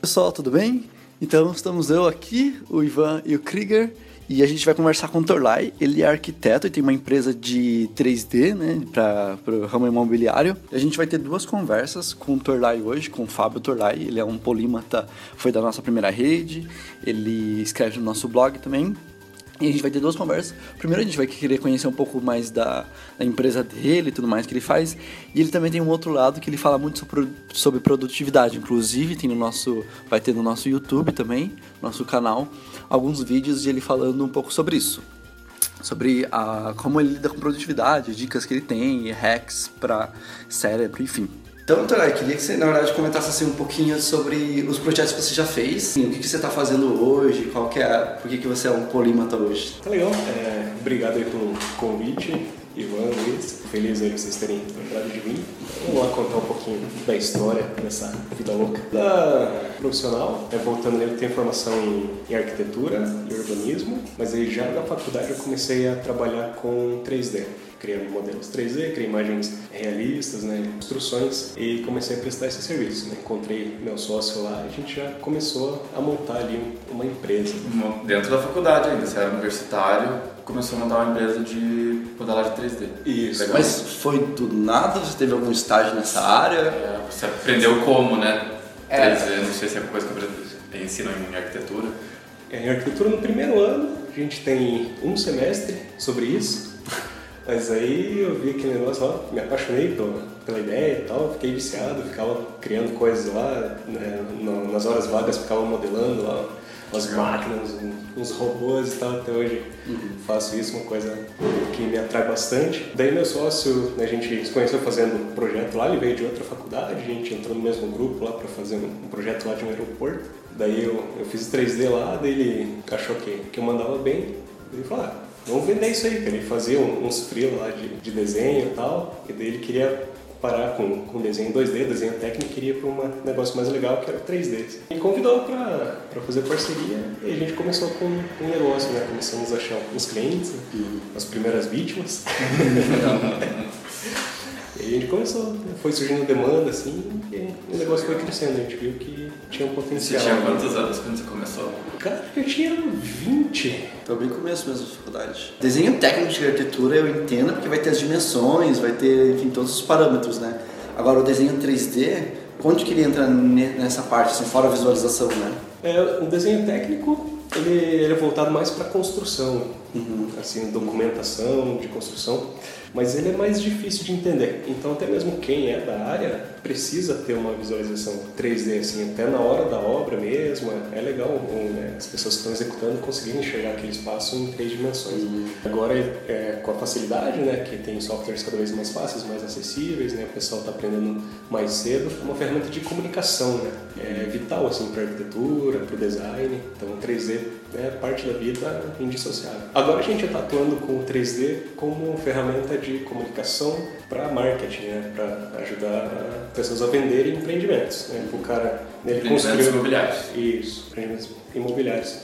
Pessoal, tudo bem? Então estamos eu aqui, o Ivan e o Krieger, e a gente vai conversar com o Torlai. Ele é arquiteto e tem uma empresa de 3D, né, para o ramo imobiliário. A gente vai ter duas conversas com o Torlai hoje, com o Fábio Torlai. Ele é um polímata, foi da nossa primeira rede, ele escreve no nosso blog também. E a gente vai ter duas conversas. Primeiro a gente vai querer conhecer um pouco mais da, da, empresa dele e tudo mais que ele faz. E ele também tem um outro lado que ele fala muito sobre, sobre produtividade. Inclusive tem no nosso. Vai ter no nosso YouTube também, nosso canal, alguns vídeos de ele falando um pouco sobre isso. Sobre a, como ele lida com produtividade, dicas que ele tem, hacks para cérebro, enfim. Então, Torai, queria que você, na verdade, comentasse assim, um pouquinho sobre os projetos que você já fez, o que, que você está fazendo hoje, qual que é, por que, que você é um polímata hoje. Tá legal, é, obrigado aí pelo convite, Ivan, Luiz, feliz aí vocês terem lembrado de mim. Vamos lá contar um pouquinho da história dessa vida louca. Da profissional, é, voltando, eu tenho formação em, em arquitetura e urbanismo, mas aí já na faculdade eu comecei a trabalhar com 3D criando modelos 3D, criei imagens realistas, né, instruções e comecei a prestar esse serviço. Né? Encontrei meu sócio lá e a gente já começou a montar ali uma empresa. Dentro da faculdade ainda, você era universitário, começou a montar uma empresa de modelagem 3D. Isso. Legal. Mas foi do nada? Você teve algum estágio nessa área? É, você aprendeu como, né? É. 3D, não sei se é coisa que ensinam em arquitetura. É, em arquitetura, no primeiro ano, a gente tem um semestre sobre isso. Mas aí eu vi aquele negócio lá, me apaixonei pela, pela ideia e tal, fiquei viciado, ficava criando coisas lá, né, nas horas vagas ficava modelando lá umas máquinas, uns robôs e tal, até hoje uhum. faço isso, uma coisa que me atrai bastante. Daí meu sócio, né, a gente se conheceu fazendo um projeto lá, ele veio de outra faculdade, a gente entrou no mesmo grupo lá para fazer um projeto lá de um aeroporto. Daí eu, eu fiz 3D lá, daí ele achou que, que eu mandava bem, ele falou, ah, vamos vender isso aí, cara. Ele fazia uns frios lá de, de desenho e tal, e daí ele queria parar com, com desenho 2D, desenho técnico, queria para um negócio mais legal que era 3D. E convidou para fazer parceria e a gente começou com um negócio, né? Começamos a achar uns clientes, as primeiras vítimas. E a gente começou, foi surgindo demanda, assim, e o negócio foi crescendo. A gente viu que tinha um potencial. Você tinha quantos anos quando você começou? Cara, eu tinha 20. Foi bem começo mesmo da faculdade. Desenho técnico de arquitetura eu entendo porque vai ter as dimensões, vai ter, enfim, todos os parâmetros, né? Agora o desenho 3D, onde que ele entra nessa parte, assim, fora a visualização, né? É, o desenho técnico, ele, ele é voltado mais para construção, uhum. assim, documentação de construção mas ele é mais difícil de entender. Então, até mesmo quem é da área precisa ter uma visualização 3D, assim, até na hora da obra mesmo. É legal né, as pessoas que estão executando conseguirem enxergar aquele espaço em três dimensões. Uhum. Agora, é, com a facilidade, né, que tem softwares cada vez mais fáceis, mais acessíveis, né, o pessoal está aprendendo mais cedo, é uma ferramenta de comunicação, né, é vital assim para arquitetura, para o design. Então, 3D é parte da vida indissociável. Agora a gente está atuando com o 3D como ferramenta de comunicação para marketing, né? para ajudar pessoas a venderem empreendimentos. Né? O cara ele construiu imobiliários. Isso, empreendimentos imobiliários.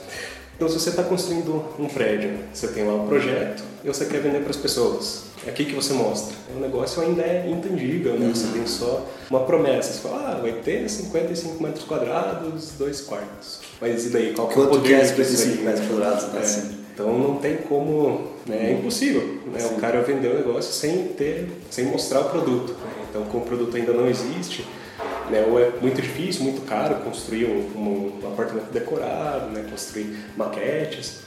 Então, se você está construindo um prédio, você tem lá um projeto e você quer vender para as pessoas, é aqui que você mostra. O negócio ainda é intangível, né? Uhum. Você tem só uma promessa. Você fala, ah, vai ter 55 metros quadrados, dois quartos. Mas e daí? Qual que é o poder? 55 metros quadrados, né? É. Então não tem como, né? é impossível né? o cara vender o negócio sem ter, sem mostrar o produto. Né? Então como o produto ainda não existe, né? ou é muito difícil, muito caro construir um, um, um apartamento decorado, né? construir maquetes.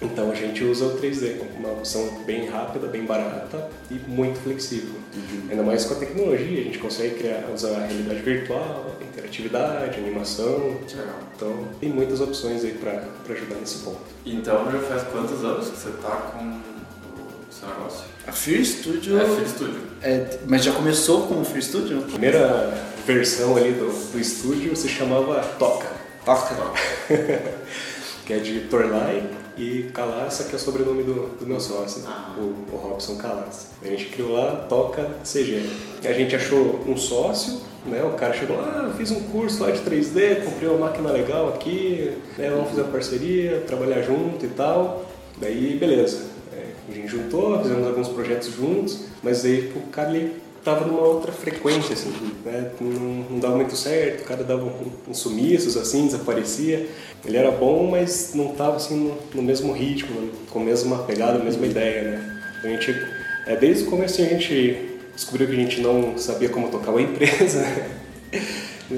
Então a gente usa o 3D como uma opção bem rápida, bem barata e muito flexível. Uhum. Ainda mais com a tecnologia, a gente consegue criar, usar a realidade virtual, interatividade, animação. Então tem muitas opções aí para ajudar nesse ponto. Então já faz quantos anos que você está com seu negócio? A Fear Studio. É, Fear Studio. É, mas já começou com o Fear Studio? A primeira versão ali do, do estúdio se chamava Toca. Toca. que é de Torlai e Calassa, que é o sobrenome do, do meu sócio, ah. o, o Robson Calassa. A gente criou lá Toca CG. A gente achou um sócio, né? O cara chegou lá, ah, fiz um curso lá de 3D, comprei uma máquina legal aqui, né? vamos fazer uma parceria, trabalhar junto e tal. Daí, beleza. A gente juntou, fizemos alguns projetos juntos, mas aí o cara ele tava numa outra frequência, assim, né? Não, não dava muito certo, o cara dava uns sumiços, assim, desaparecia. Ele era bom, mas não tava, assim, no, no mesmo ritmo, com a mesma pegada, a mesma ideia, né? A gente, é, desde o começo a gente descobriu que a gente não sabia como tocar uma empresa,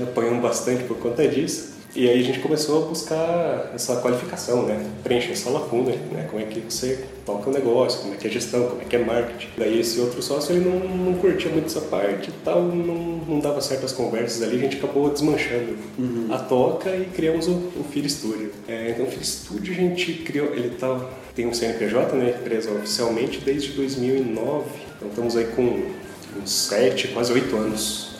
apanhamos bastante por conta disso. E aí a gente começou a buscar essa qualificação, né? Preencher essa lacuna, né? Como é que você toca o negócio, como é que é gestão, como é que é marketing. Daí esse outro sócio, ele não, não curtia muito essa parte e tal, não, não dava certas conversas ali, a gente acabou desmanchando uhum. a toca e criamos o, o Filho Studio. É, então o Filho Studio a gente criou, ele tá, tem um CNPJ, né? Empresa oficialmente desde 2009, então estamos aí com uns 7, quase 8 anos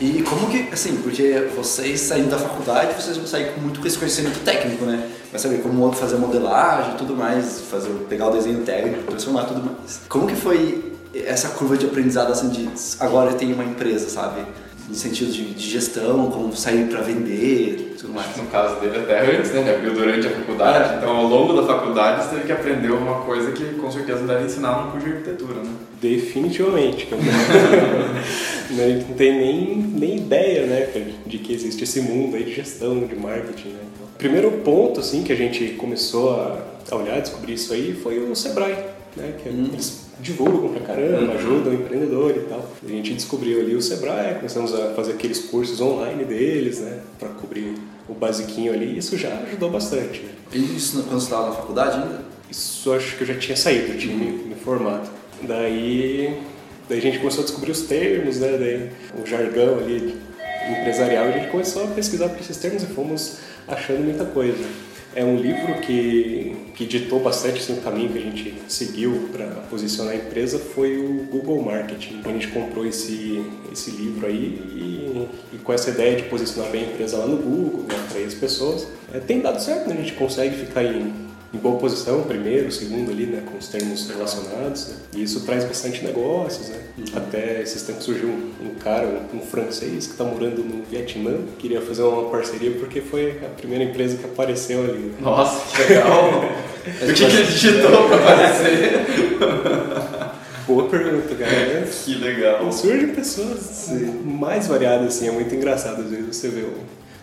e como que, assim, porque vocês saindo da faculdade, vocês vão sair com muito com esse conhecimento técnico, né? Vai saber como fazer modelagem e tudo mais, fazer, pegar o desenho técnico, transformar tudo mais. Como que foi essa curva de aprendizado, assim, de agora tem uma empresa, sabe? No sentido de, de gestão, como sair para vender, tudo mais. No caso dele, até antes, né? Abriu durante a faculdade, é. então ao longo da faculdade você teve que aprender uma coisa que com certeza deve ensinar no curso de arquitetura, né? Definitivamente. não tem nem, nem ideia, né, de que existe esse mundo aí de gestão, de marketing, né? O primeiro ponto, assim, que a gente começou a olhar, descobrir isso aí, foi o Sebrae, né? Que hum. eles divulgam pra caramba, ajudam o empreendedor e tal. A gente descobriu ali o Sebrae, começamos a fazer aqueles cursos online deles, né, para cobrir o basiquinho ali, e isso já ajudou bastante. Né? E isso quando você estava na faculdade ainda? Isso acho que eu já tinha saído, eu tinha uhum. me, formado. Daí, daí a gente começou a descobrir os termos, né, daí, o jargão ali empresarial, a gente começou a pesquisar por esses termos e fomos achando muita coisa. É um livro que, que ditou bastante assim, o caminho que a gente seguiu para posicionar a empresa foi o Google Marketing. A gente comprou esse, esse livro aí e, e com essa ideia de posicionar bem a empresa lá no Google, né, atrair as pessoas, é, tem dado certo, né? a gente consegue ficar em em boa posição, primeiro, segundo ali, né, com os termos relacionados, né? E isso traz bastante negócios, né? Uhum. Até esses tempos surgiu um, um cara, um, um, francês que está morando no Vietnã, queria fazer uma parceria porque foi a primeira empresa que apareceu ali. Né? Nossa, que legal! o que, que ele digitou para aparecer? Boa pergunta, cara. que legal. Surgem pessoas Sim. mais variadas, assim, é muito engraçado. Às vezes você vê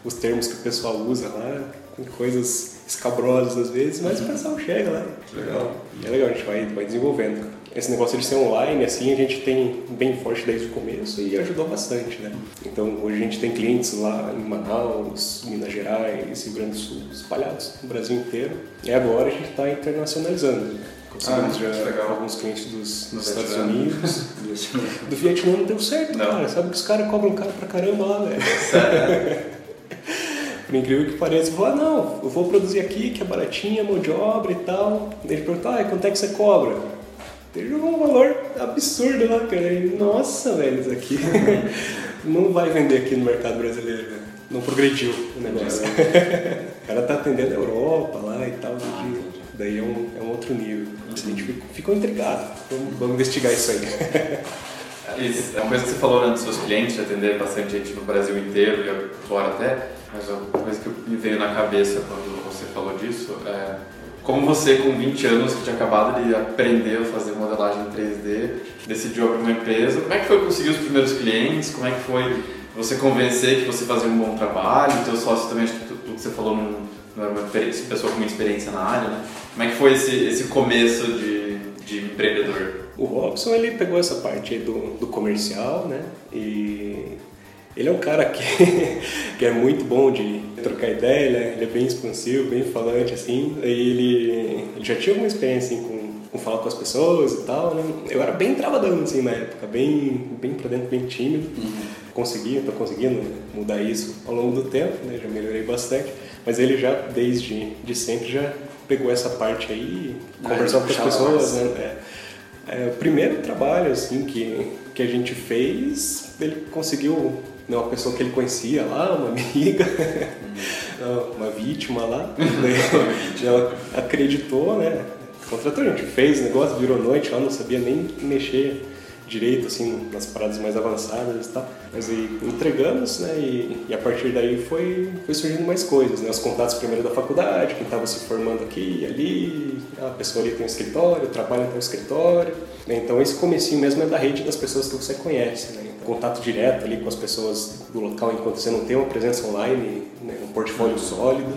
os termos que o pessoal usa lá, coisas escabrosas às vezes, mas o pessoal chega lá. Legal. E é legal, a gente vai, vai desenvolvendo. Esse negócio de ser online, assim, a gente tem bem forte desde o começo e ajudou bastante, né? Então, hoje a gente tem clientes lá em Manaus, Minas Gerais, Rio Grande do Sul, espalhados no Brasil inteiro. E agora a gente está internacionalizando. Né? Conseguimos ah, já legal. alguns clientes dos, dos Estados Unidos. do Vietnã não deu certo, não. cara. Sabe que os caras cobram caro pra caramba lá, velho. Sério? por incrível que pareça, falou, ah, não, eu vou produzir aqui, que é baratinha, mão de obra e tal. Ele perguntou, ah, quanto é que você cobra? Ele um valor absurdo lá, cara. E, nossa, velho, isso aqui não vai vender aqui no mercado brasileiro, né? Não progrediu o negócio. o cara tá atendendo a Europa lá e tal. Ah, daí é um, é um outro nível. A gente ficou, ficou intrigado. Vamos, vamos investigar isso aí. Isso, é uma coisa que você falou né, dos seus clientes, de atender bastante gente no Brasil inteiro e fora até, mas uma coisa que me veio na cabeça quando você falou disso é como você, com 20 anos, que tinha acabado de aprender a fazer modelagem em 3D, decidiu abrir uma empresa, como é que foi conseguir os primeiros clientes? Como é que foi você convencer que você fazia um bom trabalho? O teu sócio também, tudo que você falou não, não era uma pessoa com muita experiência na área, né? Como é que foi esse, esse começo de, de empreendedor? O Robson, ele pegou essa parte do, do comercial, né? E ele é um cara que, que é muito bom de trocar ideia, né? ele é bem expansivo, bem falante, assim. E ele, ele já tinha alguma experiência assim, com, com falar com as pessoas e tal, né? Eu era bem travadão, assim, na época, bem, bem pra dentro, bem tímido. Uhum. Consegui, tô conseguindo mudar isso ao longo do tempo, né? Já melhorei bastante. Mas ele já, desde de sempre, já pegou essa parte aí, ah, conversando com as pessoas, né? É. É, o primeiro trabalho assim que, que a gente fez, ele conseguiu né, uma pessoa que ele conhecia lá, uma amiga, uma vítima lá, né, ela acreditou, né? Contratou, a gente fez o negócio, virou noite lá, não sabia nem mexer direito, assim, nas paradas mais avançadas e tal. Mas aí entregamos, né? E, e, a partir daí foi, foi surgindo mais coisas, né? Os contatos primeiro da faculdade, quem estava se formando aqui ali, a pessoa ali tem um escritório, trabalha no escritório. Né? Então esse comecinho mesmo é da rede das pessoas que você conhece, né? Então, contato direto ali com as pessoas do local enquanto você não tem uma presença online, né? um portfólio sólido.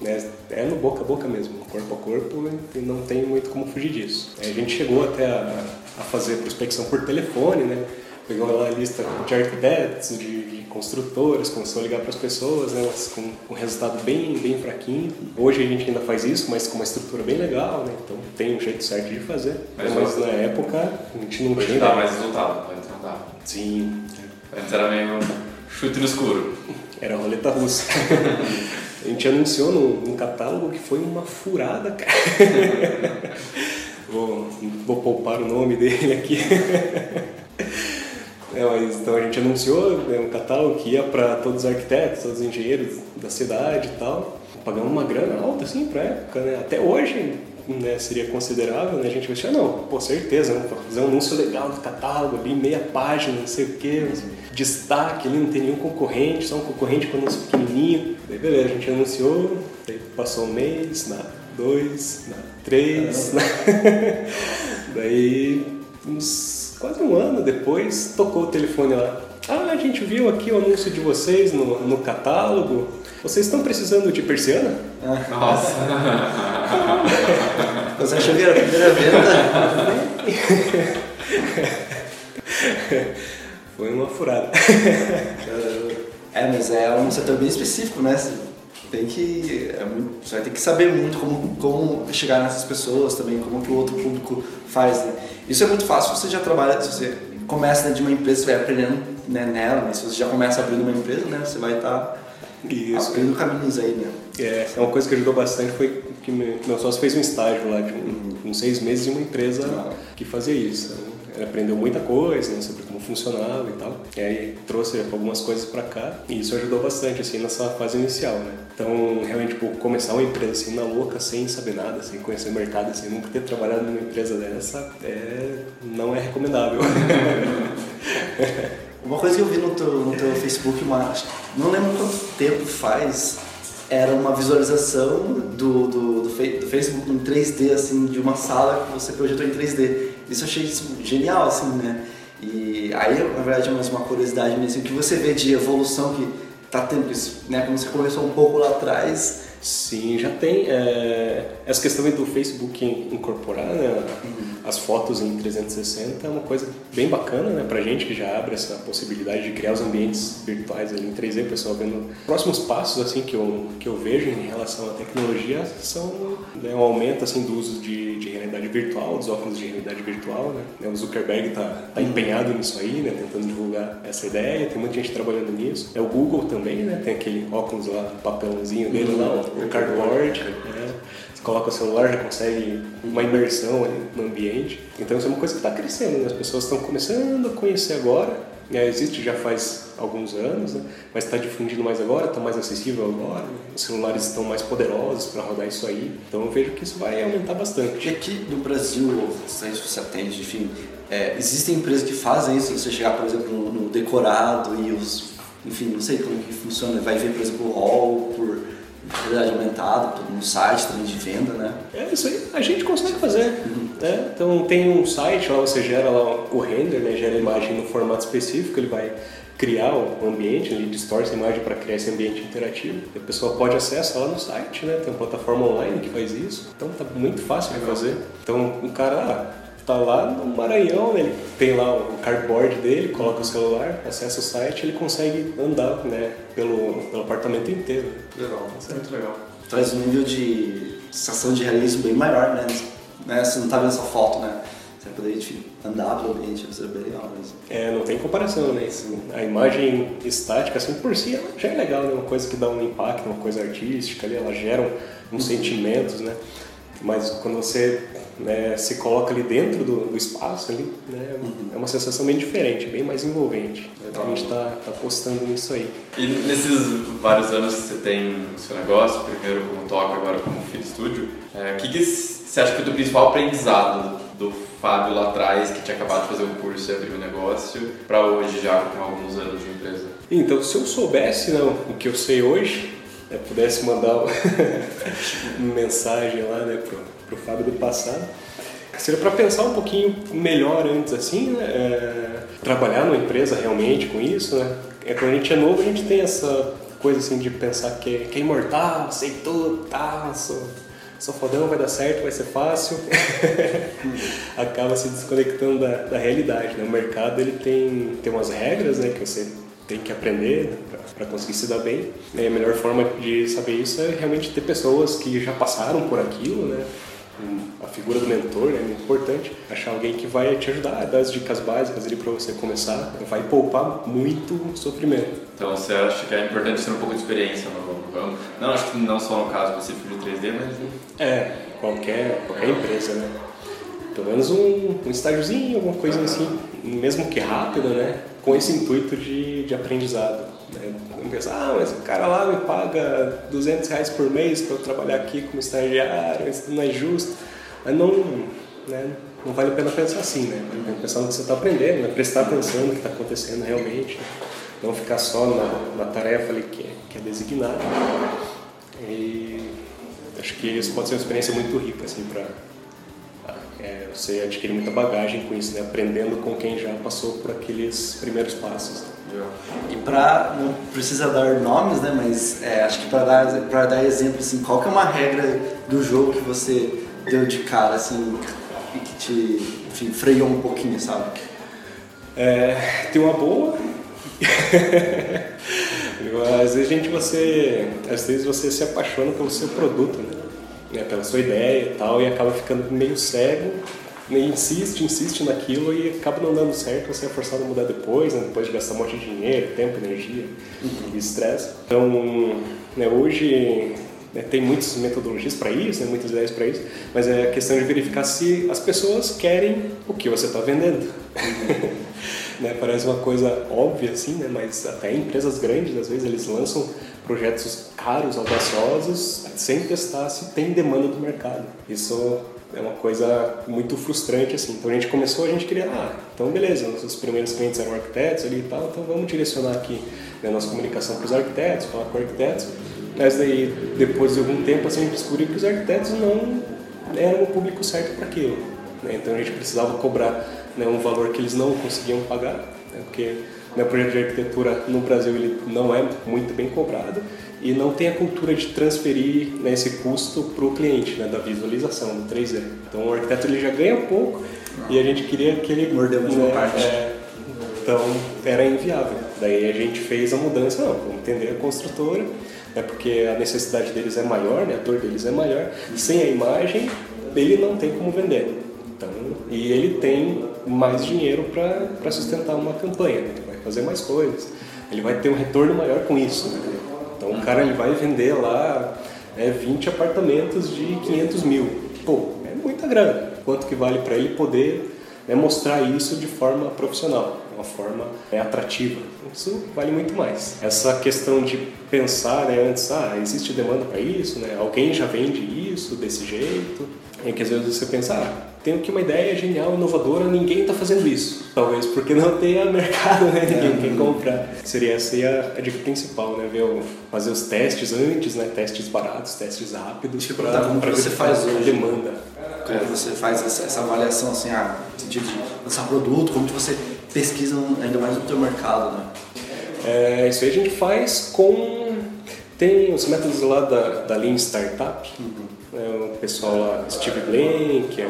Né? É no boca a boca mesmo, corpo a corpo, e não tem muito como fugir disso. A gente chegou até a, a fazer prospecção por telefone, né? Pegou lá a lista de arquitetos, de, de construtores, começou a ligar para as pessoas, né? Com um resultado bem, bem fraquinho. Hoje a gente ainda faz isso, mas com uma estrutura bem legal, né? Então tem um jeito certo de fazer. Mas, mas na época a gente não tinha. dá mais resultado, antes não dá. Sim. Antes era meio chute no escuro. Era roleta russa. A gente anunciou no, no catálogo que foi uma furada, cara. vou, vou poupar o nome dele aqui. É, mas, então a gente anunciou né, um catálogo que ia para todos os arquitetos, todos os engenheiros da cidade e tal. Pagamos uma grana alta assim para época, né? Até hoje né, seria considerável, né? A gente pensou, não, com certeza, né? fazer um anúncio legal do catálogo ali, meia página, não sei o quê, destaque ali, não tem nenhum concorrente, só um concorrente com anúncio pequenininho. Daí beleza, a gente anunciou, daí passou um mês, nada, dois, nada, três, nada. daí uns quase um ano depois tocou o telefone lá. Ah, a gente viu aqui o anúncio de vocês no, no catálogo. Vocês estão precisando de persiana? Nossa! Você achou que era a primeira venda? Foi uma furada. É, mas é um setor bem específico, né? Você tem que. É muito, você vai ter que saber muito como, como chegar nessas pessoas também, como que o outro público faz. Né? Isso é muito fácil, você já trabalha, se você começa de uma empresa, você vai aprendendo né, nela, mas se você já começa abrindo uma empresa, né? Você vai estar. Tá isso. Abrindo caminhos aí, né? É, é uma coisa que ajudou bastante foi que meu sócio fez um estágio lá de um, uns seis meses em uma empresa ah. que fazia isso. Aprendeu muita coisa né, sobre como funcionava e tal. E aí trouxe algumas coisas para cá e isso ajudou bastante assim nessa fase inicial, né? Então, realmente, tipo, começar uma empresa assim na louca, sem saber nada, sem conhecer o mercado, assim, nunca ter trabalhado numa empresa dessa, é, não é recomendável. Uma coisa que eu vi no teu, no teu Facebook, mas não lembro quanto tempo faz, era uma visualização do, do, do, do, Facebook em 3D, assim, de uma sala que você projetou em 3D. Isso eu achei genial, assim, né? E aí, na verdade, é mais uma curiosidade mesmo, o que você vê de evolução que tá tendo isso, né? Como você começou um pouco lá atrás. Sim, já tem é, essa questão do Facebook incorporar, né? Uhum as fotos em 360 é uma coisa bem bacana, né, pra gente que já abre essa possibilidade de criar os ambientes virtuais ali em 3D, o pessoal vendo próximos passos assim que eu que eu vejo em relação à tecnologia são né, um aumento assim do uso de, de realidade virtual, dos óculos de realidade virtual, né? O Zuckerberg tá, tá empenhado nisso aí, né, tentando divulgar essa ideia, tem muita gente trabalhando nisso. É o Google também, né, tem aquele óculos lá, papelãozinho dele lá, o cardboard, né? Você coloca o celular, já consegue uma imersão ali no ambiente. Então isso é uma coisa que está crescendo, né? as pessoas estão começando a conhecer agora. É, existe já faz alguns anos, né? mas está difundindo mais agora, está mais acessível agora. Né? Os celulares estão mais poderosos para rodar isso aí. Então eu vejo que isso vai aumentar bastante. E aqui no Brasil, se você atende, enfim, é, existem empresas que fazem isso. Você chegar, por exemplo, no, no decorado e os, enfim, não sei como que funciona. Vai ver, por exemplo, o hall por realidade aumentada, no site também de venda, né? É, isso aí a gente consegue fazer. Uhum. Né? Então tem um site lá, você gera lá o render, né? gera a imagem no formato específico, ele vai criar o ambiente, ele distorce a imagem para criar esse ambiente interativo. A pessoa pode acessar lá no site, né? Tem uma plataforma online que faz isso, então tá muito fácil de fazer. Então o cara, ah, tá lá no Maranhão, ele tem lá o cardboard dele, coloca o celular, acessa o site, ele consegue andar, né, pelo, pelo apartamento inteiro. Legal, é muito legal. Traz um nível de sensação de realismo bem maior, né? né? Você não tá vendo só foto, né? Você vai poder enfim, andar pelo ambiente, vai ser bem legal mesmo. É, não tem comparação, né? A imagem estática, assim, por si, ela já é legal, né? Uma coisa que dá um impacto, uma coisa artística ali, ela gera uns sentimentos, né? Mas quando você né, se coloca ali dentro do, do espaço ali, né, uhum. é uma sensação bem diferente, bem mais envolvente. Então a gente está tá apostando nisso aí. E nesses vários anos que você tem o seu negócio, primeiro como toque, agora como Fit Studio, é, o que, que você acha que é o principal aprendizado do Fábio lá atrás, que tinha acabado de fazer um curso e abrir um negócio, para hoje já com alguns anos de empresa? Então, se eu soubesse não, o que eu sei hoje, né, pudesse mandar uma mensagem lá né, pro, pro Fábio do passado, seria para pensar um pouquinho melhor antes, assim, né? É, trabalhar numa empresa realmente com isso, né? É, quando a gente é novo, a gente tem essa coisa assim de pensar que é, que é imortal, sei tudo, tá, sou, sou fodão, vai dar certo, vai ser fácil. Acaba se desconectando da, da realidade, né? O mercado, ele tem, tem umas regras, né, que você tem que aprender para conseguir se dar bem. E a melhor forma de saber isso é realmente ter pessoas que já passaram por aquilo, né? a figura do mentor é muito importante. Achar alguém que vai te ajudar, dar as dicas básicas ali para você começar, vai poupar muito sofrimento. Então você acha que é importante ter um pouco de experiência no ramo? Não, acho que não só no caso específico do 3D, mas. É, qualquer, qualquer empresa, né? Pelo menos um, um estágiozinho, alguma coisa assim, mesmo que rápido, né? Com esse intuito de, de aprendizado. Né? Pensar, ah, mas o cara lá me paga 200 reais por mês para eu trabalhar aqui como estagiário, isso não é justo. Mas não, né? não vale a pena pensar assim, né? Vale a pena pensar no que você está aprendendo, né? prestar atenção no que está acontecendo realmente. Não ficar só na, na tarefa ali que, que é designada. E acho que isso pode ser uma experiência muito rica, assim, para é, você adquirir muita bagagem com isso, né? Aprendendo com quem já passou por aqueles primeiros passos. E para não precisa dar nomes, né? Mas é, acho que para dar para dar exemplo assim, qual que é uma regra do jogo que você deu de cara assim e que te enfim, freou um pouquinho, sabe? É, tem uma boa. às vezes gente você, às vezes você se apaixona pelo seu produto, né? pela sua ideia e tal, e acaba ficando meio cego insiste, insiste naquilo e acaba não dando certo, você é forçado a mudar depois, né? depois de gastar um monte de dinheiro, tempo, energia uhum. e estresse. Então, né, hoje né, tem muitas metodologias para isso, né, muitas ideias para isso, mas é a questão de verificar se as pessoas querem o que você está vendendo. Uhum. né, parece uma coisa óbvia assim, né, mas até empresas grandes às vezes eles lançam projetos caros, audaciosos, sem testar se tem demanda do mercado. Isso é uma coisa muito frustrante assim. Então a gente começou, a gente queria, ah, então beleza, nossos primeiros clientes eram arquitetos ali e tal, então vamos direcionar aqui né, nossa comunicação para os arquitetos, falar com arquitetos. Mas daí, depois de algum tempo, assim, a gente descobriu que os arquitetos não eram o público certo para aquilo. Né? Então a gente precisava cobrar né, um valor que eles não conseguiam pagar, né? porque né, o projeto de arquitetura no Brasil ele não é muito bem cobrado e não tem a cultura de transferir né, esse custo para o cliente, né, da visualização, do 3D. Então o arquiteto ele já ganha pouco e a gente queria que ele... Mordeu mais uma parte. É, então era inviável. Daí a gente fez a mudança, não, vamos entender a construtora, é porque a necessidade deles é maior, né, a dor deles é maior, sem a imagem ele não tem como vender. Então, e ele tem mais dinheiro para sustentar uma campanha, né, fazer mais coisas, ele vai ter um retorno maior com isso. Né? Então o cara ele vai vender lá né, 20 apartamentos de 500 mil. Pô, é muita grana. Quanto que vale para ele poder né, mostrar isso de forma profissional, uma forma né, atrativa? Isso vale muito mais. Essa questão de pensar né, antes, ah, existe demanda para isso, né? alguém já vende isso desse jeito, é que às vezes você pensa, ah, tenho aqui uma ideia genial, inovadora, ninguém está fazendo isso. Talvez porque não tenha mercado, né? Ninguém é. quer comprar. Seria essa a, a dica principal, né? Ver, fazer os testes antes, né? Testes baratos, testes rápidos. Tipo, para como pra você faz hoje. demanda. Como é. você faz essa, essa, avaliação, assim, ah, no sentido de lançar produto, como que você pesquisa ainda mais no teu mercado, né? É, isso aí a gente faz com... Tem os métodos lá da, da Lean Startup, uhum. né? o pessoal lá, Steve Blank, que é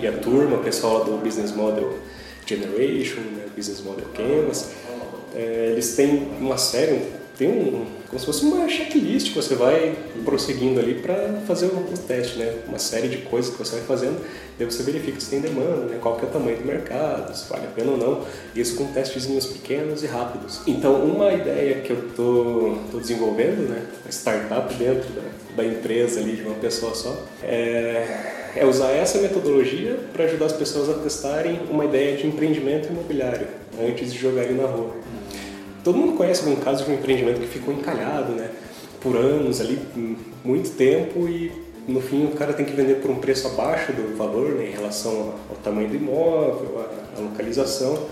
e a turma, o pessoal do Business Model Generation, né, Business Model Canvas, é, eles têm uma série, tem um, como se fosse uma checklist que você vai prosseguindo ali para fazer o, teste, né? Uma série de coisas que você vai fazendo, daí você verifica se tem demanda, né? qual que é o tamanho do mercado, se vale a pena ou não, isso com testezinhos pequenos e rápidos. Então, uma ideia que eu tô, tô desenvolvendo, né? Uma startup dentro da, da empresa ali de uma pessoa só, é é usar essa metodologia para ajudar as pessoas a testarem uma ideia de empreendimento imobiliário antes de jogarem na rua. Todo mundo conhece algum caso de um empreendimento que ficou encalhado, né? Por anos ali, muito tempo e no fim o cara tem que vender por um preço abaixo do valor né, em relação ao tamanho do imóvel, à localização,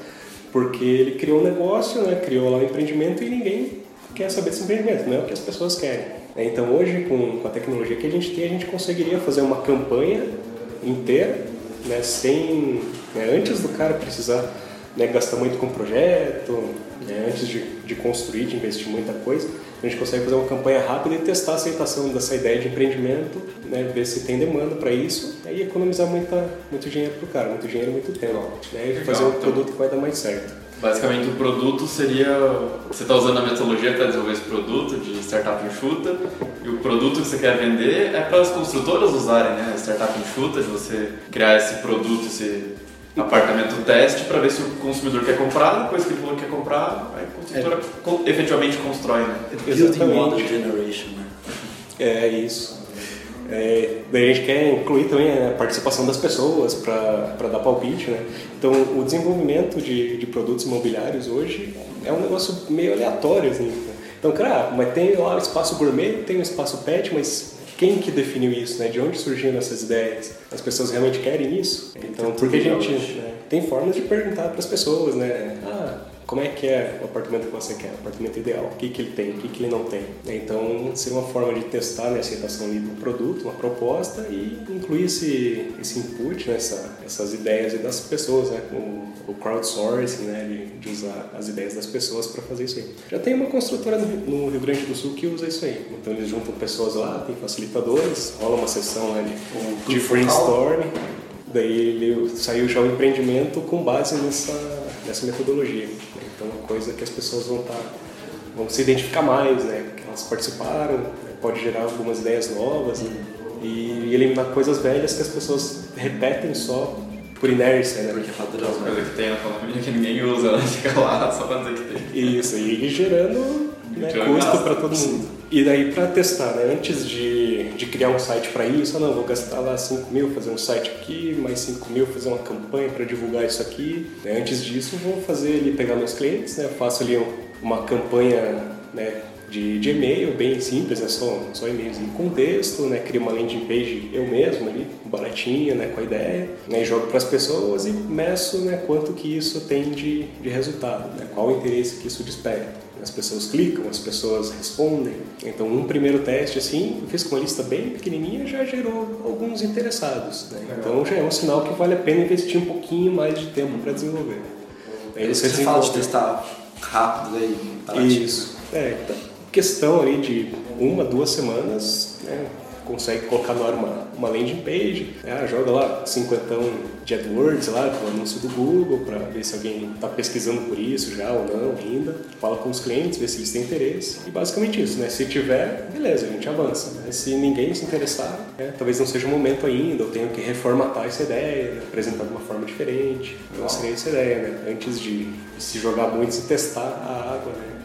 porque ele criou um negócio, né, criou lá um empreendimento e ninguém quer saber desse empreendimento, não é o que as pessoas querem. Então hoje, com, com a tecnologia que a gente tem, a gente conseguiria fazer uma campanha inteira, né, sem, né, antes do cara precisar né, gastar muito com projeto, né, antes de, de construir, de investir muita coisa, a gente consegue fazer uma campanha rápida e testar a aceitação dessa ideia de empreendimento, né, ver se tem demanda para isso e economizar muita, muito dinheiro para o cara, muito dinheiro, muito tempo. Né, e fazer um então produto que vai dar mais certo. Basicamente, o produto seria. Você está usando a metodologia para desenvolver esse produto de startup enxuta, e o produto que você quer vender é para as construtoras usarem, né? Startup enxuta, de você criar esse produto, esse apartamento teste para ver se o consumidor quer comprar, depois que ele falou que quer comprar, aí a construtora é. efetivamente constrói, né? É building model generation, né? É isso. É, daí a gente quer incluir também a participação das pessoas para dar palpite, né? Então, o desenvolvimento de, de produtos imobiliários hoje é um negócio meio aleatório, assim. Então, cara, mas tem lá o espaço gourmet, tem o espaço pet, mas quem que definiu isso, né? De onde surgiram essas ideias? As pessoas realmente querem isso? Então, porque a gente né, tem formas de perguntar para as pessoas, né? Ah, como é que é o apartamento que você quer, o apartamento ideal, o que, que ele tem, o que, que ele não tem. Então, seria uma forma de testar né, a aceitação ali do produto, uma proposta e incluir esse, esse input, né, essa, essas ideias das pessoas, né, com o crowdsourcing, né, de, de usar as ideias das pessoas para fazer isso aí. Já tem uma construtora no, no, Rio Grande do Sul que usa isso aí. Então, eles juntam pessoas lá, tem facilitadores, rola uma sessão lá de, de brainstorming. Daí ele saiu já o empreendimento com base nessa, nessa metodologia. Então, é uma coisa que as pessoas vão estar tá, vão se identificar mais, né? Que elas participaram, né? pode gerar algumas ideias novas né? e eliminar coisas velhas que as pessoas repetem só por inércia, né? Porque é padrão. Uma coisa que tem na economia que ninguém usa, né? Fica lá só pra dizer que tem. Isso, e gerando né, custo para todo mundo. E daí para testar, né? Antes de, de criar um site para isso, ah, não, vou gastar lá 5 mil fazer um site aqui, mais 5 mil fazer uma campanha para divulgar isso aqui. Né? Antes disso, vou fazer ali, pegar meus clientes, né? faço ali uma campanha né, de, de e-mail bem simples, né? só, só e-mails com texto, né? crio uma landing page eu mesmo ali, baratinha, né? com a ideia, né? jogo para as pessoas e meço né? quanto que isso tem de, de resultado, né? qual o interesse que isso desperta. As pessoas clicam, as pessoas respondem. Então, um primeiro teste assim, fiz com uma lista bem pequenininha, já gerou alguns interessados. Né? Então, já é um sinal que vale a pena investir um pouquinho mais de tempo para desenvolver. Aí você, você fala de testar rápido aí, Isso. É, então, questão ali de uma, duas semanas, né? Consegue colocar no ar uma, uma landing page, né? joga lá 50 de AdWords lá, com o anúncio do Google, para ver se alguém está pesquisando por isso já ou não ainda, fala com os clientes, vê se eles têm interesse, e basicamente isso, né? Se tiver, beleza, a gente avança. Né? Se ninguém se interessar, né? talvez não seja o momento ainda, eu tenho que reformatar essa ideia, né? apresentar de uma forma diferente. Então seria essa ideia, né? Antes de se jogar muito, se testar a água, né?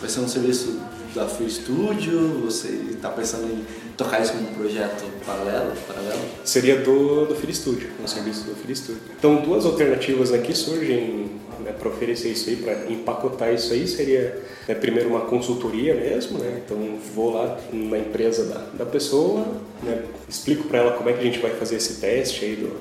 Vai ser um serviço da Free Studio? Você está pensando em tocar isso como um projeto paralelo? paralelo? Seria do, do Free Studio, um serviço do Free Studio. Então, duas alternativas aqui surgem né, para oferecer isso aí, para empacotar isso aí. Seria né, primeiro uma consultoria mesmo, né? então vou lá na empresa da, da pessoa, né, explico para ela como é que a gente vai fazer esse teste aí do,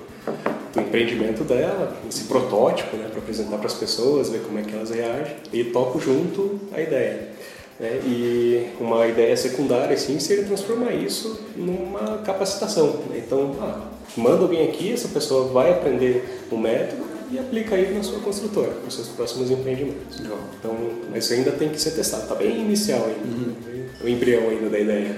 do empreendimento dela, esse protótipo, né, para apresentar para as pessoas, ver como é que elas reagem e toco junto a ideia. Né? E uma ideia secundária assim, seria transformar isso numa capacitação. Né? Então, ah, manda alguém aqui, essa pessoa vai aprender o método e aplica aí na sua construtora, nos seus próximos empreendimentos. Legal. Então, isso ainda tem que ser testado, está bem inicial ainda, uhum. o embrião ainda da ideia.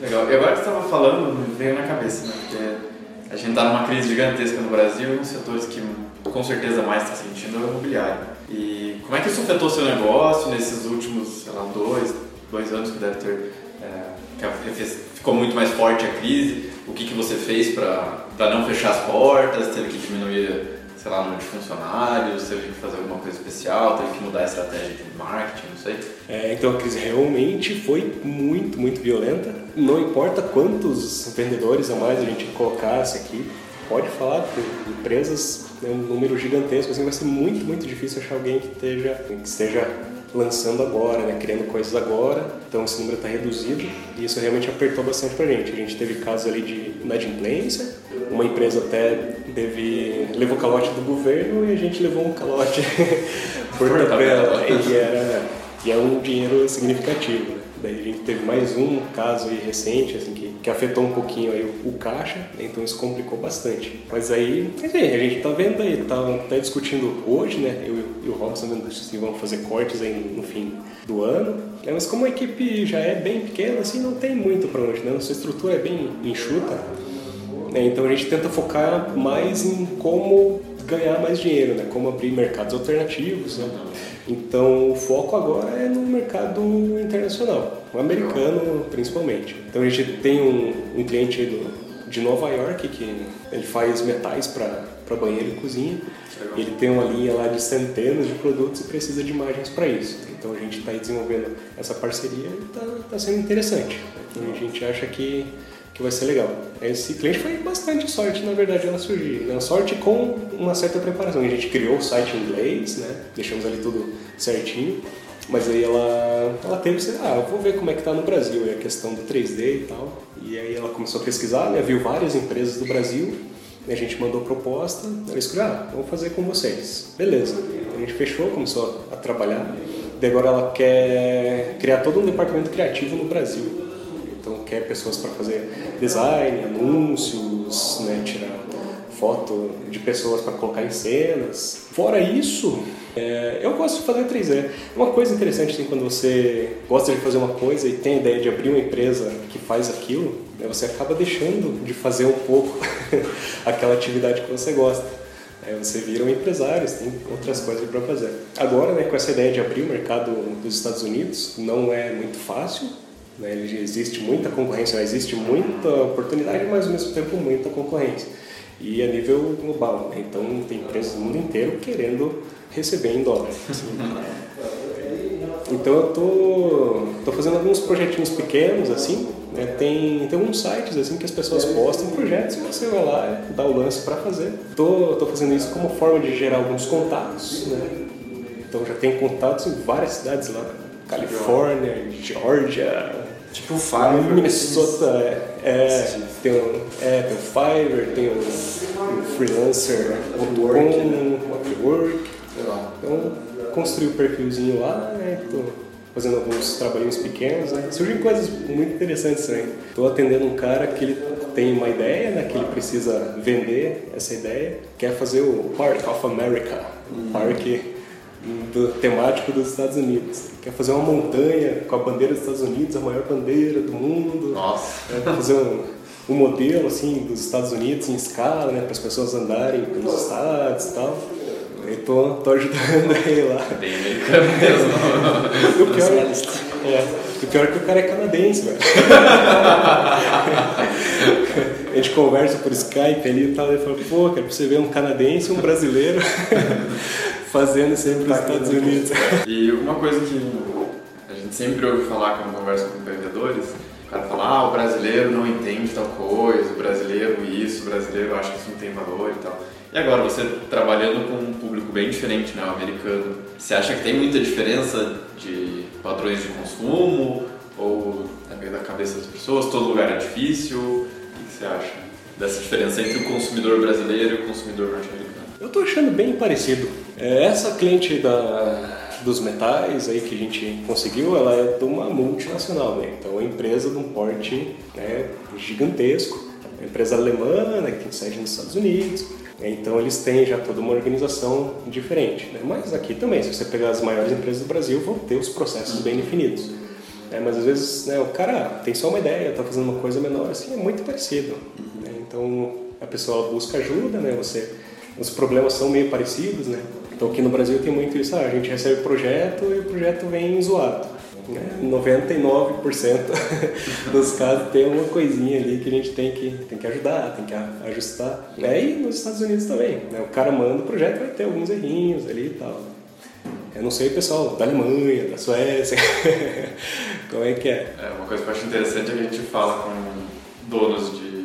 Legal. E agora que você estava falando, veio na cabeça, né? Porque a gente está numa crise gigantesca no Brasil um dos setores que com certeza mais está sentindo é o imobiliário. E como é que isso afetou o seu negócio nesses últimos, sei lá, dois, dois anos que deve ter. É, que ficou muito mais forte a crise? O que, que você fez para não fechar as portas? Teve que diminuir, sei lá, o número de funcionários? Teve que fazer alguma coisa especial? Teve que mudar a estratégia de marketing? Não sei. É, então a crise realmente foi muito, muito violenta. Não importa quantos vendedores a mais a gente colocasse aqui, pode falar que empresas, né, um número gigantesco, assim, vai ser muito, muito difícil achar alguém que esteja, que esteja lançando agora, né, criando coisas agora, então esse número está reduzido e isso realmente apertou bastante para a gente. A gente teve casos ali de inadimplência, uma empresa até teve, levou calote do governo e a gente levou um calote por tabela e era e é um dinheiro significativo. Né? Daí a gente teve mais um caso recente, assim, que, que afetou um pouquinho aí o, o caixa, né? então isso complicou bastante. Mas aí, enfim, a gente tá vendo aí, tá, tá discutindo hoje, né? Eu e o Robson se vão fazer cortes aí no fim do ano. É, mas como a equipe já é bem pequena, assim, não tem muito para onde, né? Nossa estrutura é bem enxuta. Né? Então a gente tenta focar mais em como ganhar mais dinheiro, né? Como abrir mercados alternativos, né? Então o foco agora é no mercado internacional, o americano principalmente. Então a gente tem um, um cliente do, de Nova York que ele faz metais para banheiro e cozinha. Ele tem uma linha lá de centenas de produtos e precisa de imagens para isso. Então a gente está desenvolvendo essa parceria e está tá sendo interessante. Então a gente acha que que vai ser legal. Esse cliente foi bastante sorte, na verdade, ela surgir. Né? Sorte com uma certa preparação. A gente criou o site em inglês, né? deixamos ali tudo certinho, mas aí ela, ela teve, ah, eu vou ver como é que tá no Brasil, é a questão do 3D e tal. E aí ela começou a pesquisar, né? viu várias empresas do Brasil, a gente mandou proposta, ela escolheu, ah, vamos fazer com vocês. Beleza. A gente fechou, começou a trabalhar. E agora ela quer criar todo um departamento criativo no Brasil. Então quer pessoas para fazer design, anúncios, né, tirar foto de pessoas para colocar em cenas. Fora isso, é, eu gosto de fazer 3D. Uma coisa interessante assim, quando você gosta de fazer uma coisa e tem a ideia de abrir uma empresa que faz aquilo, né, você acaba deixando de fazer um pouco aquela atividade que você gosta. Aí você vira um empresário, tem outras coisas para fazer. Agora, né, com essa ideia de abrir o mercado dos Estados Unidos, não é muito fácil, né? Existe muita concorrência, existe muita oportunidade, mas ao mesmo tempo muita concorrência. E a nível global, né? então tem empresas do mundo inteiro querendo receber em dólar. Então eu tô, tô fazendo alguns projetinhos pequenos assim, né? tem, tem alguns sites assim que as pessoas postam projetos e você vai lá dá o lance para fazer. Tô, tô fazendo isso como forma de gerar alguns contatos, né? então já tem contatos em várias cidades lá, Califórnia, Georgia, Tipo o Fiverr. Minnesota é, é, tem, um, é, tem o Fiverr, tem o, o Freelancer, Upwork. Então, construí o um perfilzinho lá, né? Tô fazendo alguns trabalhinhos pequenos, né? Surgem coisas muito interessantes também. Tô atendendo um cara que ele tem uma ideia, né? Que ele precisa vender essa ideia. Quer fazer o Park of America. Hum. Parque do, temático dos Estados Unidos. Quer fazer uma montanha com a bandeira dos Estados Unidos, a maior bandeira do mundo. Nossa! Quer fazer um, um modelo assim dos Estados Unidos em escala, né, para as pessoas andarem pelos estados e tal. Eu tô, tô ajudando ele lá. Bem americano mesmo. o, pior, é, o pior é que o cara é canadense, velho. a gente conversa por Skype ali e tal, e fala, pô, quero você ver um canadense e um brasileiro fazendo sempre nos Estados Unidos. E uma coisa que a gente sempre ouve falar quando conversa com empreendedores, o cara fala, ah, o brasileiro não entende tal coisa, o brasileiro isso, o brasileiro acha que isso não tem valor e tal. E agora, você trabalhando com um público bem diferente, né, o americano, você acha que tem muita diferença de padrões de consumo? Ou é meio da cabeça das pessoas, todo lugar é difícil? O que você acha dessa diferença entre o consumidor brasileiro e o consumidor norte-americano? Eu estou achando bem parecido. É, essa cliente da, dos metais aí que a gente conseguiu, ela é de uma multinacional, né? Então, é uma empresa de um porte né, gigantesco. É uma empresa alemã, né, que tem sede nos Estados Unidos. Então, eles têm já toda uma organização diferente. Né? Mas aqui também, se você pegar as maiores empresas do Brasil, vão ter os processos bem definidos. É, mas às vezes né, o cara tem só uma ideia, está fazendo uma coisa menor, assim, é muito parecido. Né? Então, a pessoa busca ajuda, né? Você os problemas são meio parecidos, né? Então aqui no Brasil tem muito isso, ah, a gente recebe projeto e o projeto vem zoado. Né? 99% dos casos tem uma coisinha ali que a gente tem que, tem que ajudar, tem que ajustar. É, e nos Estados Unidos também. Né? O cara manda o projeto, vai ter alguns errinhos ali e tal. Eu não sei, pessoal, da Alemanha, da Suécia, como é que é? É, uma coisa que eu acho interessante é que a gente fala com donos de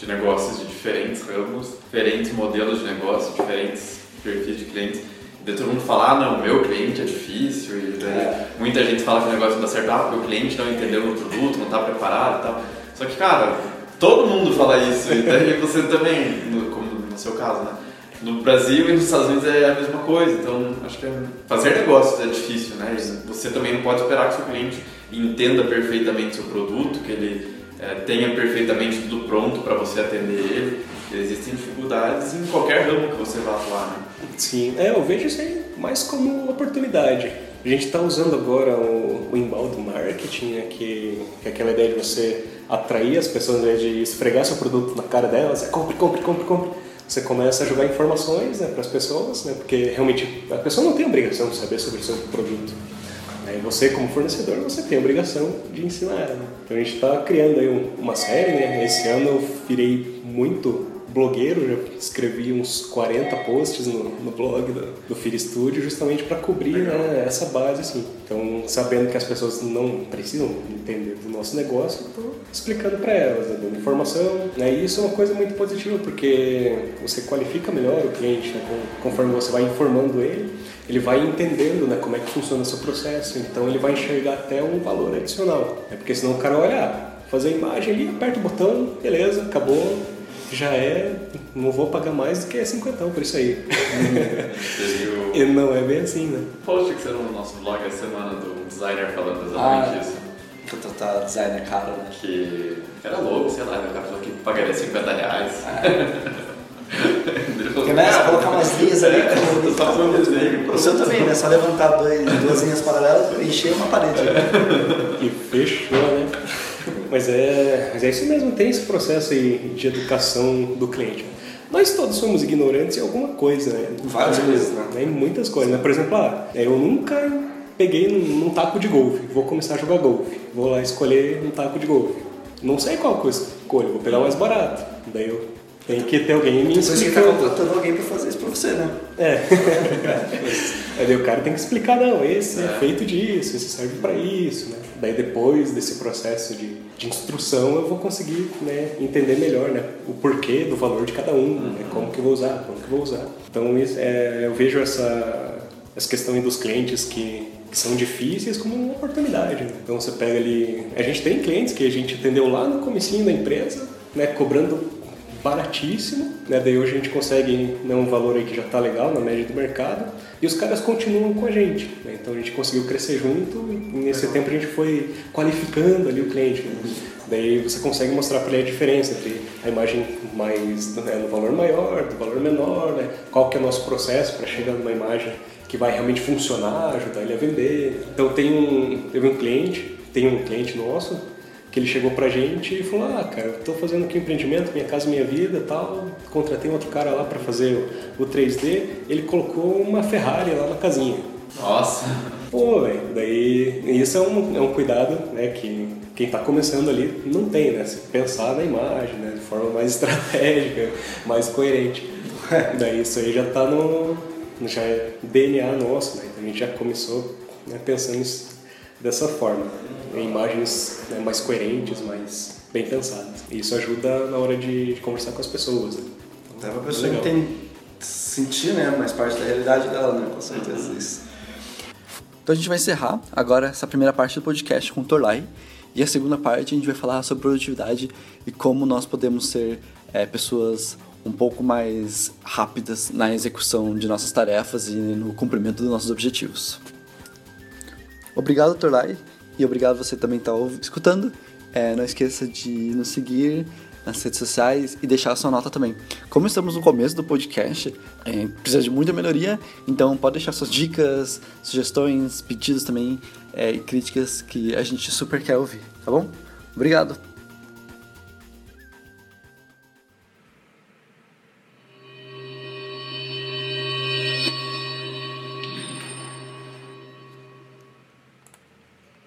de negócios de diferentes ramos, diferentes modelos de negócio, diferentes perfis de clientes. De todo mundo falar, ah, não, meu cliente é difícil, e daí é. muita gente fala que o negócio não dá certo, ah, porque o cliente não entendeu o produto, não está preparado e tal. Só que, cara, todo mundo fala isso, e daí você também, no, como no seu caso, né? No Brasil e nos Estados Unidos é a mesma coisa, então acho que é, fazer negócios é difícil, né? Você também não pode esperar que seu cliente entenda perfeitamente seu produto, que ele é, tenha perfeitamente tudo pronto para você atender ele. Existem dificuldades em qualquer ramo que você vá atuar, né? Sim, é, eu vejo isso aí mais como oportunidade. A gente está usando agora o, o inbound marketing, né, que, que é aquela ideia de você atrair as pessoas, ao invés de esfregar seu produto na cara delas, é compre, compre, compre, compre. Você começa a jogar informações né, para as pessoas, né, porque realmente a pessoa não tem obrigação de saber sobre o seu produto. Aí você, como fornecedor, você tem a obrigação de ensinar. Né? Então a gente está criando aí uma série, né? Esse ano eu virei muito blogueiro, já escrevi uns 40 posts no, no blog do, do Fear Studio justamente para cobrir né, essa base. Assim. Então, sabendo que as pessoas não precisam entender do nosso negócio, estou explicando para elas, né, dando informação. Né, e isso é uma coisa muito positiva, porque você qualifica melhor o cliente, né, conforme você vai informando ele, ele vai entendendo né, como é que funciona o seu processo, então ele vai enxergar até um valor adicional. É porque senão o cara olha, ah, fazer a imagem ali, aperta o botão, beleza, acabou, já é, não vou pagar mais do que 50 por isso aí. Uhum. e não é bem assim, né? Post que você no nosso blog essa semana do designer falando exatamente ah, isso. Puta, tá designer caro, né? Que era louco, sei lá, o cara falou que pagaria 50 reais. É. Porque, né, você colocar umas linhas ali, eu tô fazendo um desenho. O seu também, né? Só levantar dois, duas linhas paralelas e encher uma parede. E fechou, né? Mas é, mas é isso mesmo, tem esse processo aí de educação do cliente. Nós todos somos ignorantes em alguma coisa, né? Várias coisas, né? Em muitas coisas, né? Por exemplo, ah, eu nunca peguei num, num taco de golfe, vou começar a jogar golfe, vou lá escolher um taco de golfe. Não sei qual que eu escolho, vou pegar o mais barato. Daí eu tem que ter alguém me explicando. Você está contratando alguém para fazer isso para você, né? É. Aí o cara tem que explicar, não, esse é, é feito disso, esse serve para isso, né? Daí depois desse processo de, de instrução eu vou conseguir né, entender melhor né, o porquê do valor de cada um, né, como que eu vou usar, como que eu vou usar. Então isso, é, eu vejo essa, essa questão dos clientes que, que são difíceis como uma oportunidade. Né? Então você pega ali... A gente tem clientes que a gente atendeu lá no comecinho da empresa, né, cobrando baratíssimo, né? Daí hoje a gente consegue né, um valor aí que já está legal na média do mercado e os caras continuam com a gente. Né? Então a gente conseguiu crescer junto e nesse tempo a gente foi qualificando ali o cliente. Né? Daí você consegue mostrar para ele a diferença entre a imagem mais né, no valor maior, do valor menor, né? qual que é o nosso processo para chegar numa imagem que vai realmente funcionar, ajudar ele a vender. Então tem um, teve um cliente, tem um cliente nosso que ele chegou pra gente e falou: Ah, cara, eu tô fazendo aqui um empreendimento, minha casa, minha vida tal. Contratei um outro cara lá para fazer o 3D. Ele colocou uma Ferrari lá na casinha. Nossa! Pô, velho, daí isso é um, é um cuidado né, que quem está começando ali não tem, né? Se pensar na imagem, né? De forma mais estratégica, mais coerente. daí isso aí já está no. já é DNA nosso, né? Então a gente já começou né, pensando nisso dessa forma imagens né, mais coerentes, mais bem pensadas. E isso ajuda na hora de, de conversar com as pessoas. Né? Então, a pessoa tem sentir né, mais parte da realidade dela, né? com certeza uhum. isso. Então a gente vai encerrar agora essa primeira parte do podcast com o Torlai. E a segunda parte a gente vai falar sobre produtividade e como nós podemos ser é, pessoas um pouco mais rápidas na execução de nossas tarefas e no cumprimento dos nossos objetivos. Obrigado, Torlai, e obrigado você também estar tá escutando. É, não esqueça de nos seguir nas redes sociais e deixar a sua nota também. Como estamos no começo do podcast, é, precisa de muita melhoria, então pode deixar suas dicas, sugestões, pedidos também é, e críticas que a gente super quer ouvir, tá bom? Obrigado!